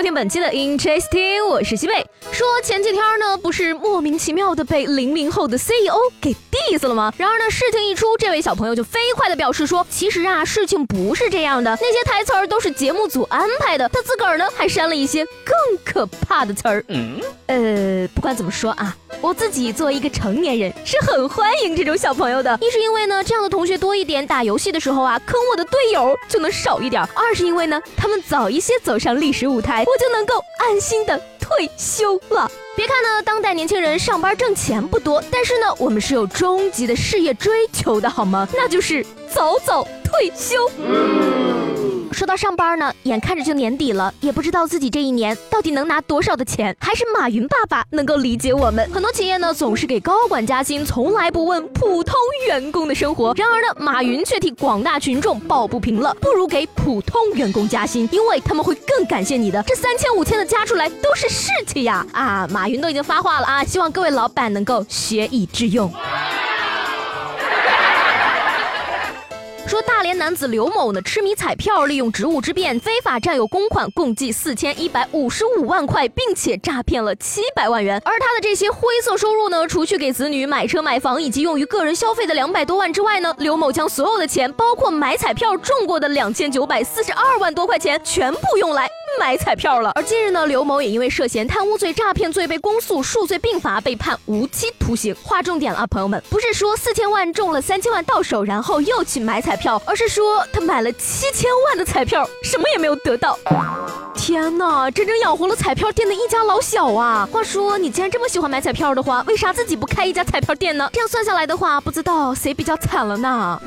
收听本期的 Interesting，我是西贝。说前几天呢，不是莫名其妙的被零零后的 CEO 给 diss 了吗？然而呢，事情一出，这位小朋友就飞快的表示说，其实啊，事情不是这样的，那些台词儿都是节目组安排的，他自个儿呢还删了一些更可怕的词儿。嗯，呃，不管怎么说啊。我自己作为一个成年人，是很欢迎这种小朋友的。一是因为呢，这样的同学多一点，打游戏的时候啊，坑我的队友就能少一点；二是因为呢，他们早一些走上历史舞台，我就能够安心的退休了。别看呢，当代年轻人上班挣钱不多，但是呢，我们是有终极的事业追求的，好吗？那就是早早退休。说到上班呢，眼看着就年底了，也不知道自己这一年到底能拿多少的钱。还是马云爸爸能够理解我们。很多企业呢总是给高管加薪，从来不问普通员工的生活。然而呢，马云却替广大群众抱不平了。不如给普通员工加薪，因为他们会更感谢你的。这三千五千的加出来都是士气呀！啊，马云都已经发话了啊，希望各位老板能够学以致用。说大连男子刘某呢痴迷彩票，利用职务之便非法占有公款，共计四千一百五十五万块，并且诈骗了七百万元。而他的这些灰色收入呢，除去给子女买车买房以及用于个人消费的两百多万之外呢，刘某将所有的钱，包括买彩票中过的两千九百四十二万多块钱，全部用来。买彩票了，而近日呢，刘某也因为涉嫌贪污罪、诈骗罪被公诉，数罪并罚，被判无期徒刑。划重点了啊，朋友们，不是说四千万中了三千万到手，然后又去买彩票，而是说他买了七千万的彩票，什么也没有得到。天哪，真正养活了彩票店的一家老小啊！话说，你既然这么喜欢买彩票的话，为啥自己不开一家彩票店呢？这样算下来的话，不知道谁比较惨了呢？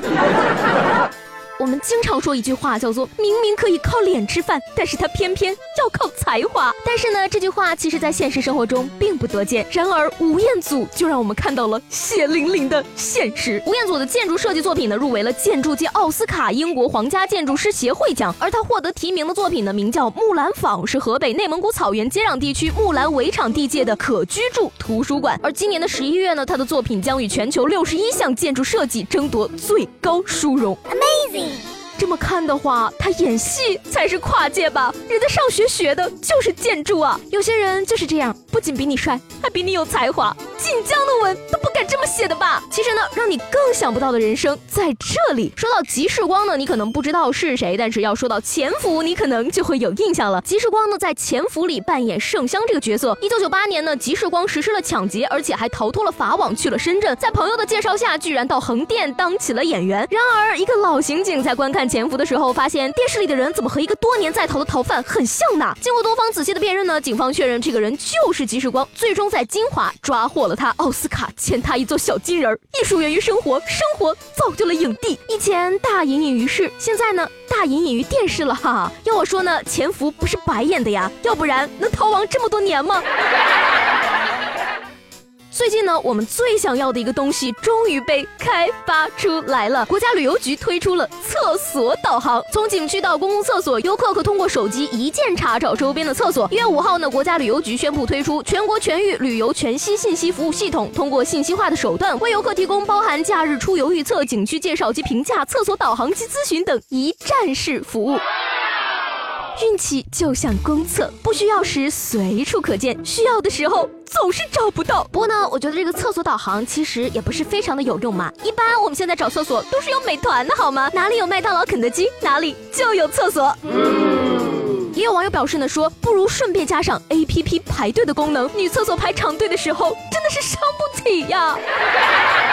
我们经常说一句话，叫做“明明可以靠脸吃饭，但是他偏偏要靠才华”。但是呢，这句话其实在现实生活中并不多见。然而，吴彦祖就让我们看到了血淋淋的现实。吴彦祖的建筑设计作品呢，入围了建筑界奥斯卡英国皇家建筑师协会奖。而他获得提名的作品呢，名叫《木兰坊》，是河北内蒙古草原接壤地区木兰围场地界的可居住图书馆。而今年的十一月呢，他的作品将与全球六十一项建筑设计争夺最高殊荣。Amazing。这么看的话，他演戏才是跨界吧？人家上学学的就是建筑啊！有些人就是这样，不仅比你帅，还比你有才华。晋江的文都不敢这么写的吧？其实呢，让你更想不到的人生在这里。说到吉世光呢，你可能不知道是谁，但是要说到潜伏，你可能就会有印象了。吉世光呢，在潜伏里扮演圣香这个角色。一九九八年呢，吉世光实施了抢劫，而且还逃脱了法网，去了深圳。在朋友的介绍下，居然到横店当起了演员。然而，一个老刑警在观看潜伏的时候，发现电视里的人怎么和一个多年在逃的逃犯很像呢？经过多方仔细的辨认呢，警方确认这个人就是吉时光，最终在金华抓获了。他奥斯卡欠他一座小金人儿，艺术源于生活，生活造就了影帝。以前大隐隐于市，现在呢大隐隐于电视了哈。要我说呢，潜伏不是白演的呀，要不然能逃亡这么多年吗？最近呢，我们最想要的一个东西终于被开发出来了。国家旅游局推出了厕所导航，从景区到公共厕所，游客可通过手机一键查找周边的厕所。一月五号呢，国家旅游局宣布推出全国全域旅游全息信息服务系统，通过信息化的手段，为游客提供包含假日出游预测、景区介绍及评价、厕所导航及咨询等一站式服务。运气就像公厕，不需要时随处可见，需要的时候总是找不到。不过呢，我觉得这个厕所导航其实也不是非常的有用嘛。一般我们现在找厕所都是用美团的好吗？哪里有麦当劳、肯德基，哪里就有厕所。嗯也有网友表示呢，说不如顺便加上 APP 排队的功能，女厕所排长队的时候真的是伤不起呀。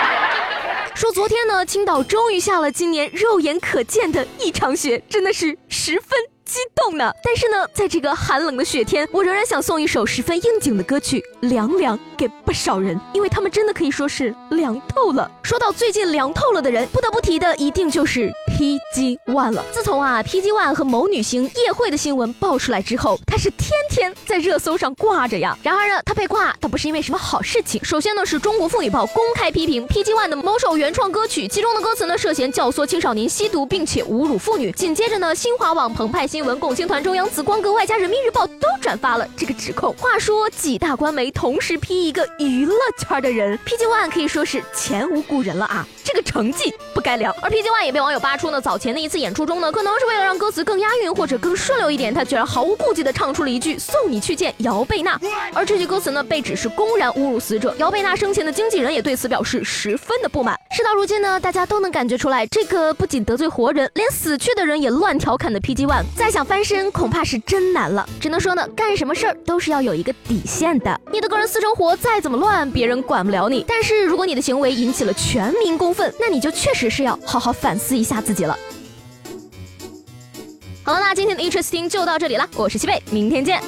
说昨天呢，青岛终于下了今年肉眼可见的一场雪，真的是十分。激动呢，但是呢，在这个寒冷的雪天，我仍然想送一首十分应景的歌曲《凉凉》给不少人，因为他们真的可以说是凉透了。说到最近凉透了的人，不得不提的一定就是 PG One 了。自从啊 PG One 和某女星夜会的新闻爆出来之后，他是天天在热搜上挂着呀。然而呢，他被挂倒不是因为什么好事情。首先呢，是中国妇女报公开批评 PG One 的某首原创歌曲，其中的歌词呢涉嫌教唆青少年吸毒，并且侮辱妇女。紧接着呢，新华网、澎湃新闻、共青团、中央紫光阁外加人民日报都转发了这个指控。话说几大官媒同时批一个娱乐圈的人，PG One 可以说是前无古人了啊。这个成绩不该聊，而 PG One 也被网友扒出呢。早前的一次演出中呢，可能是为了让歌词更押韵或者更顺溜一点，他居然毫无顾忌的唱出了一句“送你去见姚贝娜”，而这句歌词呢，被指是公然侮辱死者姚贝娜生前的经纪人，也对此表示十分的不满。事到如今呢，大家都能感觉出来，这个不仅得罪活人，连死去的人也乱调侃的 PG One，再想翻身恐怕是真难了。只能说呢，干什么事儿都是要有一个底线的。你的个人私生活再怎么乱，别人管不了你。但是如果你的行为引起了全民公愤，那你就确实是要好好反思一下自己了。好了，那今天的 Interesting 就到这里了，我是西贝，明天见。